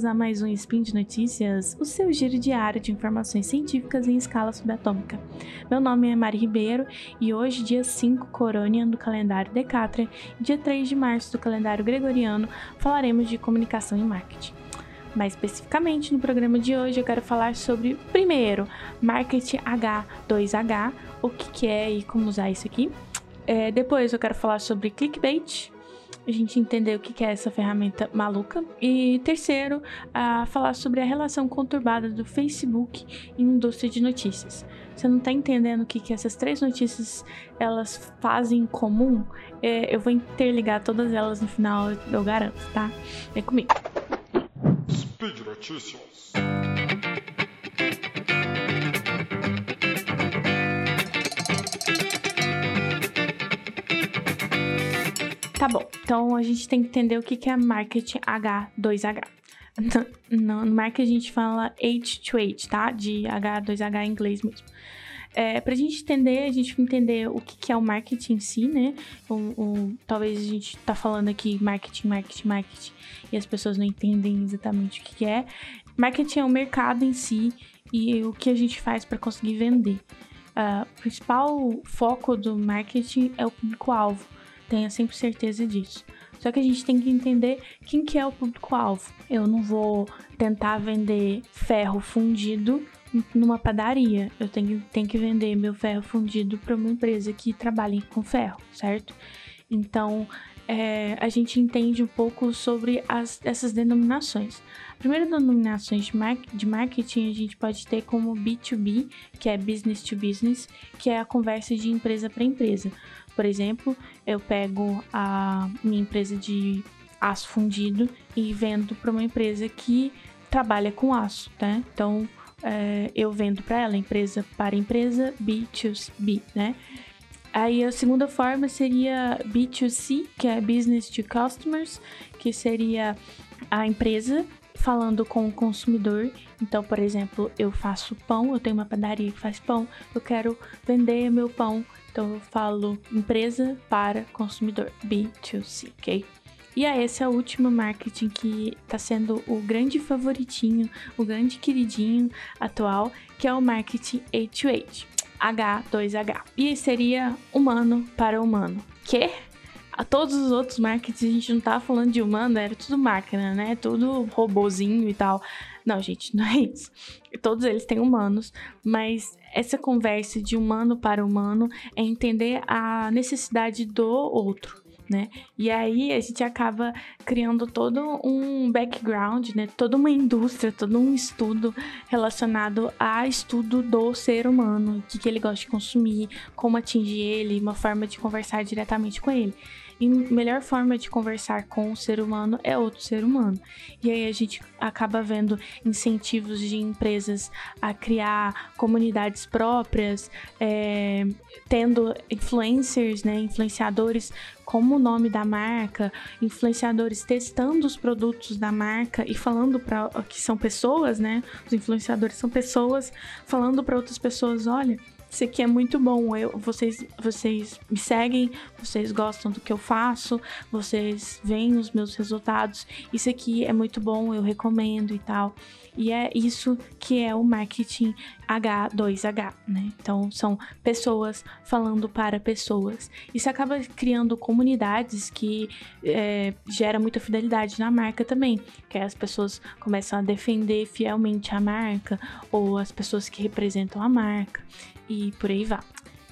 bem-vindos a mais um Spin de Notícias, o seu giro diário de informações científicas em escala subatômica. Meu nome é Mari Ribeiro e hoje, dia 5 Coronian do calendário Decatria e dia 3 de março do calendário Gregoriano, falaremos de comunicação e marketing. Mais especificamente, no programa de hoje eu quero falar sobre, primeiro, Marketing H2H, o que, que é e como usar isso aqui. É, depois eu quero falar sobre clickbait, a gente entender o que é essa ferramenta maluca. E terceiro, a falar sobre a relação conturbada do Facebook em indústria de notícias. Você não está entendendo o que, que essas três notícias elas fazem em comum? É, eu vou interligar todas elas no final, eu garanto, tá? Vem comigo. Speed Notícias. Tá bom, então a gente tem que entender o que é marketing H2H. No, marketing a gente fala H2H, tá? De H2H em inglês mesmo. É, pra gente entender, a gente entender o que, que é o marketing em si, né? O, o, talvez a gente tá falando aqui marketing, marketing, marketing, e as pessoas não entendem exatamente o que, que é. Marketing é o mercado em si e o que a gente faz para conseguir vender. Uh, o principal foco do marketing é o público-alvo tenha sempre certeza disso. Só que a gente tem que entender quem que é o público-alvo. Eu não vou tentar vender ferro fundido numa padaria. Eu tenho, tenho que vender meu ferro fundido para uma empresa que trabalhe com ferro, certo? Então, é, a gente entende um pouco sobre as, essas denominações. A primeira denominação de, mar de marketing a gente pode ter como B2B, que é business to business, que é a conversa de empresa para empresa. Por exemplo, eu pego a minha empresa de aço fundido e vendo para uma empresa que trabalha com aço, né? Então, é, eu vendo para ela, empresa para empresa, B2B, né? Aí a segunda forma seria B2C, que é Business to Customers, que seria a empresa falando com o consumidor. Então, por exemplo, eu faço pão, eu tenho uma padaria que faz pão, eu quero vender meu pão então eu falo empresa para consumidor, B2C, ok? E é esse é o último marketing que está sendo o grande favoritinho, o grande queridinho atual, que é o marketing H2H, H2H. E seria humano para humano. Que? A todos os outros markets a gente não tava falando de humano, era tudo máquina, né? Tudo robozinho e tal. Não, gente, não é isso. Todos eles têm humanos, mas essa conversa de humano para humano é entender a necessidade do outro. Né? E aí a gente acaba criando todo um background, né? Toda uma indústria, todo um estudo relacionado a estudo do ser humano, o que, que ele gosta de consumir, como atingir ele, uma forma de conversar diretamente com ele. E melhor forma de conversar com o ser humano é outro ser humano. E aí a gente acaba vendo incentivos de empresas a criar comunidades próprias, é, tendo influencers, né, influenciadores como o nome da marca, influenciadores testando os produtos da marca e falando para que são pessoas, né? Os influenciadores são pessoas falando para outras pessoas, olha, isso aqui é muito bom. Eu, vocês, vocês me seguem, vocês gostam do que eu faço, vocês veem os meus resultados. Isso aqui é muito bom, eu recomendo e tal. E é isso que é o marketing H2H, né? Então são pessoas falando para pessoas. Isso acaba criando comunidades que é, gera muita fidelidade na marca também, que as pessoas começam a defender fielmente a marca ou as pessoas que representam a marca e por aí vai.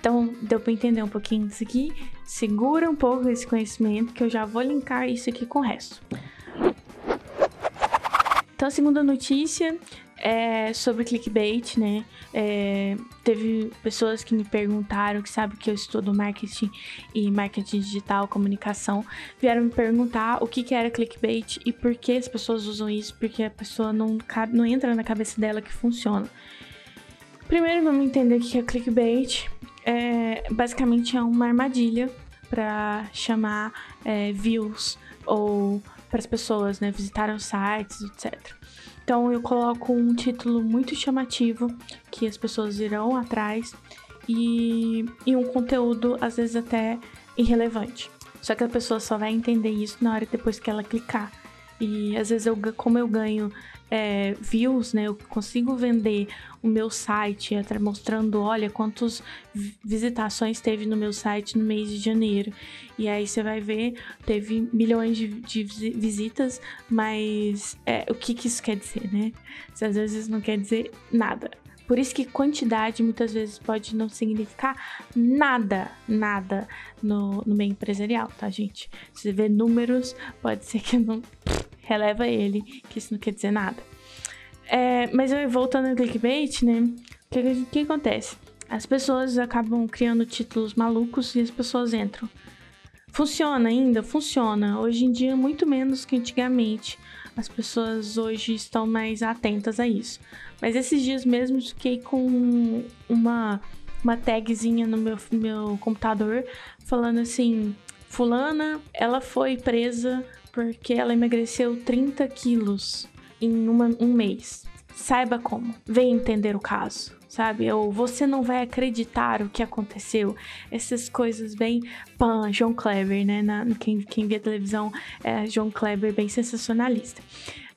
Então, deu para entender um pouquinho disso aqui? Segura um pouco esse conhecimento que eu já vou linkar isso aqui com o resto. Então, a segunda notícia é sobre clickbait, né? É, teve pessoas que me perguntaram, que sabem que eu estudo marketing e marketing digital, comunicação, vieram me perguntar o que, que era clickbait e por que as pessoas usam isso, porque a pessoa não, não entra na cabeça dela que funciona. Primeiro vamos entender o que é clickbait. É, basicamente é uma armadilha para chamar é, views ou para as pessoas né, visitarem os sites, etc. Então eu coloco um título muito chamativo que as pessoas irão atrás e, e um conteúdo às vezes até irrelevante. Só que a pessoa só vai entender isso na hora depois que ela clicar. E às vezes eu, como eu ganho é, views, né? Eu consigo vender o meu site mostrando, olha, quantas visitações teve no meu site no mês de janeiro. E aí você vai ver, teve milhões de, de visitas, mas é, o que, que isso quer dizer, né? Isso às vezes não quer dizer nada. Por isso que quantidade muitas vezes pode não significar nada, nada no, no meio empresarial, tá, gente? Se você vê números, pode ser que não releva ele, que isso não quer dizer nada. É, mas voltando ao clickbait, né? O que, que, que acontece? As pessoas acabam criando títulos malucos e as pessoas entram. Funciona ainda? Funciona. Hoje em dia, muito menos que antigamente. As pessoas hoje estão mais atentas a isso. Mas esses dias mesmo fiquei com uma, uma tagzinha no meu, meu computador falando assim: Fulana, ela foi presa porque ela emagreceu 30 quilos em uma, um mês. Saiba como. Venha entender o caso, sabe? Ou você não vai acreditar o que aconteceu. Essas coisas bem. Pan, João Kleber, né? Na, quem, quem vê televisão é João Kleber, bem sensacionalista.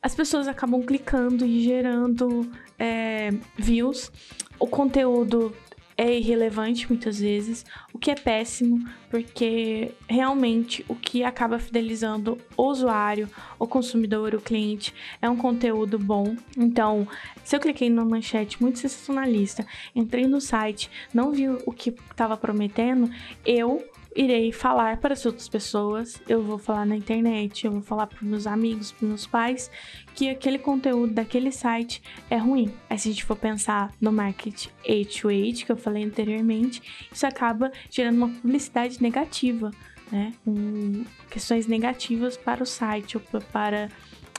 As pessoas acabam clicando e gerando é, views. O conteúdo é irrelevante muitas vezes, o que é péssimo, porque realmente o que acaba fidelizando o usuário, o consumidor, o cliente é um conteúdo bom. Então, se eu cliquei numa manchete muito sensacionalista, entrei no site, não vi o que estava prometendo, eu irei falar para as outras pessoas, eu vou falar na internet, eu vou falar para meus amigos, para meus pais, que aquele conteúdo daquele site é ruim. Aí se a gente for pensar no marketing H2H, que eu falei anteriormente, isso acaba gerando uma publicidade negativa, né? Com questões negativas para o site ou para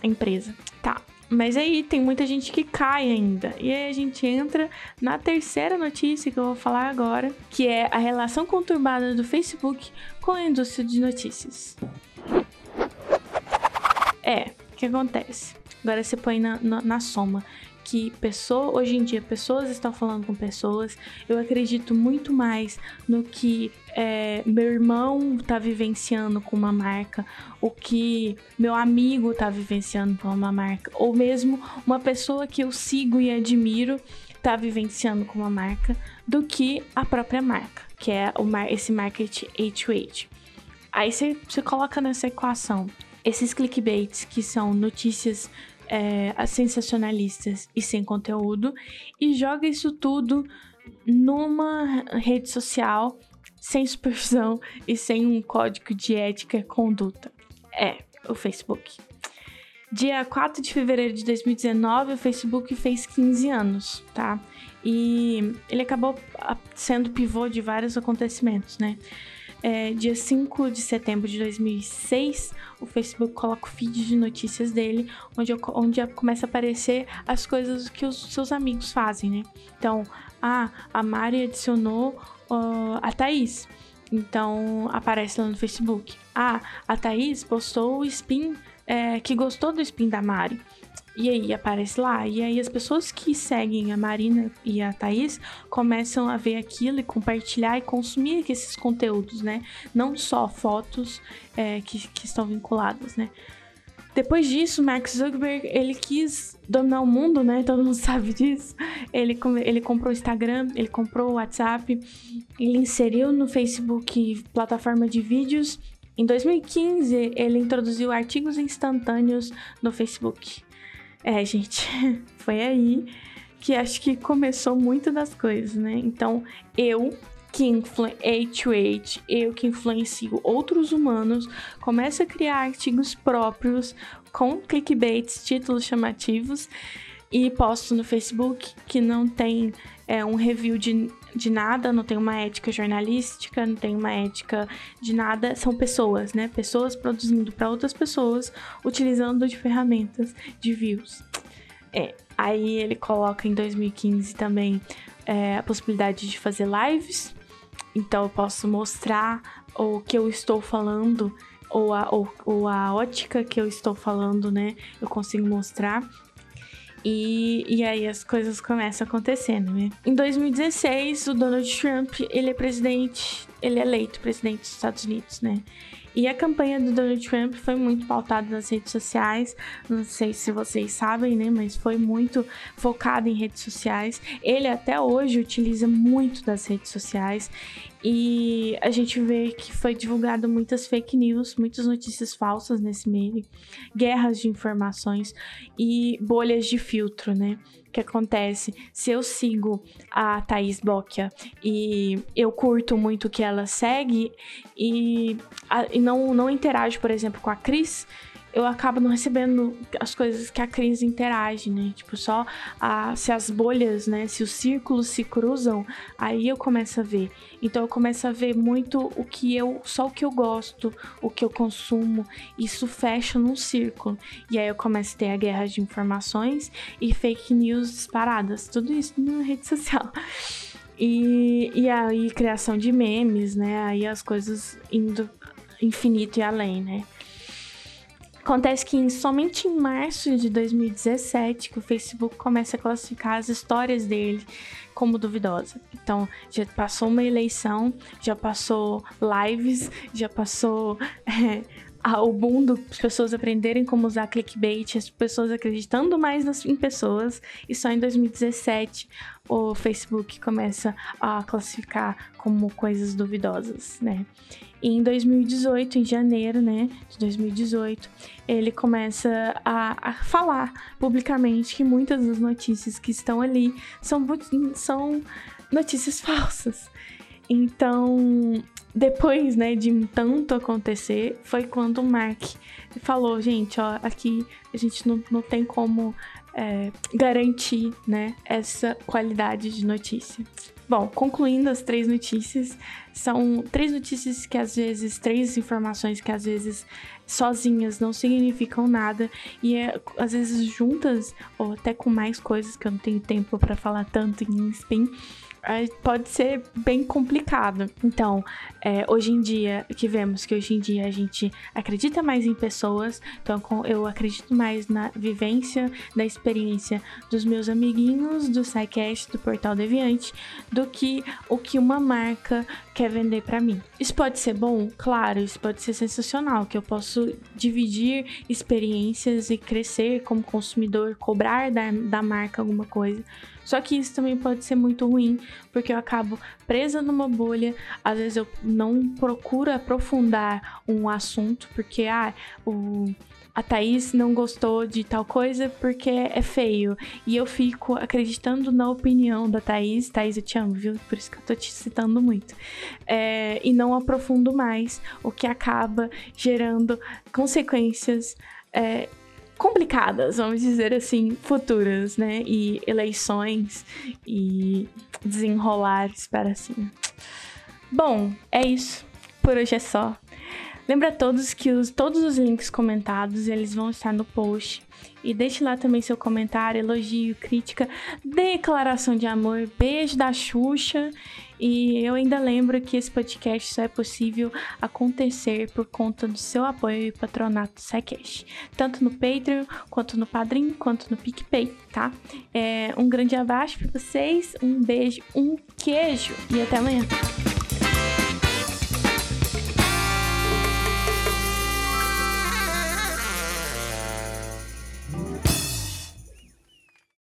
a empresa. Tá, mas aí tem muita gente que cai ainda. E aí a gente entra na terceira notícia que eu vou falar agora, que é a relação conturbada do Facebook com a indústria de notícias. É, o que acontece? Agora você põe na, na, na soma que pessoa, hoje em dia pessoas estão falando com pessoas. Eu acredito muito mais no que é, meu irmão está vivenciando com uma marca, o que meu amigo está vivenciando com uma marca, ou mesmo uma pessoa que eu sigo e admiro está vivenciando com uma marca, do que a própria marca, que é o mar esse marketing H2H. Aí você coloca nessa equação esses clickbaits que são notícias é, sensacionalistas e sem conteúdo e joga isso tudo numa rede social sem supervisão e sem um código de ética e conduta. É, o Facebook. Dia 4 de fevereiro de 2019, o Facebook fez 15 anos, tá? E ele acabou ah, sendo pivô de vários acontecimentos, né? É, dia 5 de setembro de 2006, o Facebook coloca o feed de notícias dele, onde, onde começa a aparecer as coisas que os seus amigos fazem, né? Então, ah, a Mari adicionou uh, a Thaís. Então, aparece lá no Facebook. Ah, a Thaís postou o spin é, que gostou do spin da Mari. E aí aparece lá. E aí as pessoas que seguem a Marina e a Thaís começam a ver aquilo e compartilhar e consumir esses conteúdos, né? Não só fotos é, que, que estão vinculadas, né? Depois disso, Mark Zuckerberg, ele quis dominar o mundo, né? Todo mundo sabe disso. Ele, ele comprou o Instagram, ele comprou o WhatsApp, ele inseriu no Facebook plataforma de vídeos. Em 2015, ele introduziu artigos instantâneos no Facebook. É, gente, foi aí que acho que começou muito das coisas, né? Então, eu que H2H, eu que influencio outros humanos, começo a criar artigos próprios com clickbaits, títulos chamativos e posto no Facebook que não tem é, um review de, de nada, não tem uma ética jornalística, não tem uma ética de nada. São pessoas, né? Pessoas produzindo para outras pessoas, utilizando de ferramentas de views. É, aí ele coloca em 2015 também é, a possibilidade de fazer lives. Então eu posso mostrar o que eu estou falando ou a, ou, ou a ótica que eu estou falando, né? Eu consigo mostrar. E, e aí as coisas começam acontecendo, né? Em 2016, o Donald Trump, ele é presidente, ele é eleito presidente dos Estados Unidos, né? E a campanha do Donald Trump foi muito pautada nas redes sociais. Não sei se vocês sabem, né? Mas foi muito focada em redes sociais. Ele até hoje utiliza muito das redes sociais. E a gente vê que foi divulgado muitas fake news, muitas notícias falsas nesse meio, guerras de informações e bolhas de filtro, né? que acontece? Se eu sigo a Thaís Bocchia e eu curto muito o que ela segue e, a, e não, não interajo, por exemplo, com a Cris, eu acabo não recebendo as coisas que a Cris interage, né? Tipo, só a, se as bolhas, né? Se os círculos se cruzam, aí eu começo a ver. Então eu começo a ver muito o que eu, só o que eu gosto, o que eu consumo, isso fecha num círculo. E aí eu começo a ter a guerra de informações e fake news disparadas, tudo isso na rede social. E, e aí criação de memes, né? Aí as coisas indo infinito e além, né? Acontece que somente em março de 2017 que o Facebook começa a classificar as histórias dele como duvidosa. Então, já passou uma eleição, já passou lives, já passou é, o boom das pessoas aprenderem como usar clickbait, as pessoas acreditando mais nas, em pessoas, e só em 2017 o Facebook começa a classificar como coisas duvidosas, né? E em 2018, em janeiro, né, de 2018, ele começa a, a falar publicamente que muitas das notícias que estão ali são, são notícias falsas. Então, depois, né, de tanto acontecer, foi quando o Mark falou, gente, ó, aqui a gente não, não tem como é, garantir, né, essa qualidade de notícia. Bom, concluindo as três notícias, são três notícias que às vezes, três informações que às vezes sozinhas não significam nada. E é, às vezes juntas ou até com mais coisas que eu não tenho tempo para falar tanto em spin, pode ser bem complicado. Então, é, hoje em dia, que vemos? Que hoje em dia a gente acredita mais em pessoas, então eu acredito mais na vivência, na experiência dos meus amiguinhos do SciCast, do Portal Deviante, do que o que uma marca quer vender para mim. Isso pode ser bom? Claro, isso pode ser sensacional, que eu posso dividir experiências e crescer como consumidor, cobrar da, da marca alguma coisa. Só que isso também pode ser muito ruim, porque eu acabo presa numa bolha, às vezes eu não procuro aprofundar um assunto, porque ah, o a Thaís não gostou de tal coisa porque é feio. E eu fico acreditando na opinião da Thaís. Thaís, eu te amo, viu? Por isso que eu tô te citando muito. É, e não aprofundo mais, o que acaba gerando consequências é, complicadas, vamos dizer assim, futuras, né? E eleições e desenrolares para assim. Bom, é isso. Por hoje é só. Lembra a todos que os, todos os links comentados eles vão estar no post. E deixe lá também seu comentário, elogio, crítica, declaração de amor, beijo da Xuxa. E eu ainda lembro que esse podcast só é possível acontecer por conta do seu apoio e patronato do. Tanto no Patreon, quanto no Padrim, quanto no PicPay, tá? É, um grande abraço para vocês, um beijo, um queijo e até amanhã.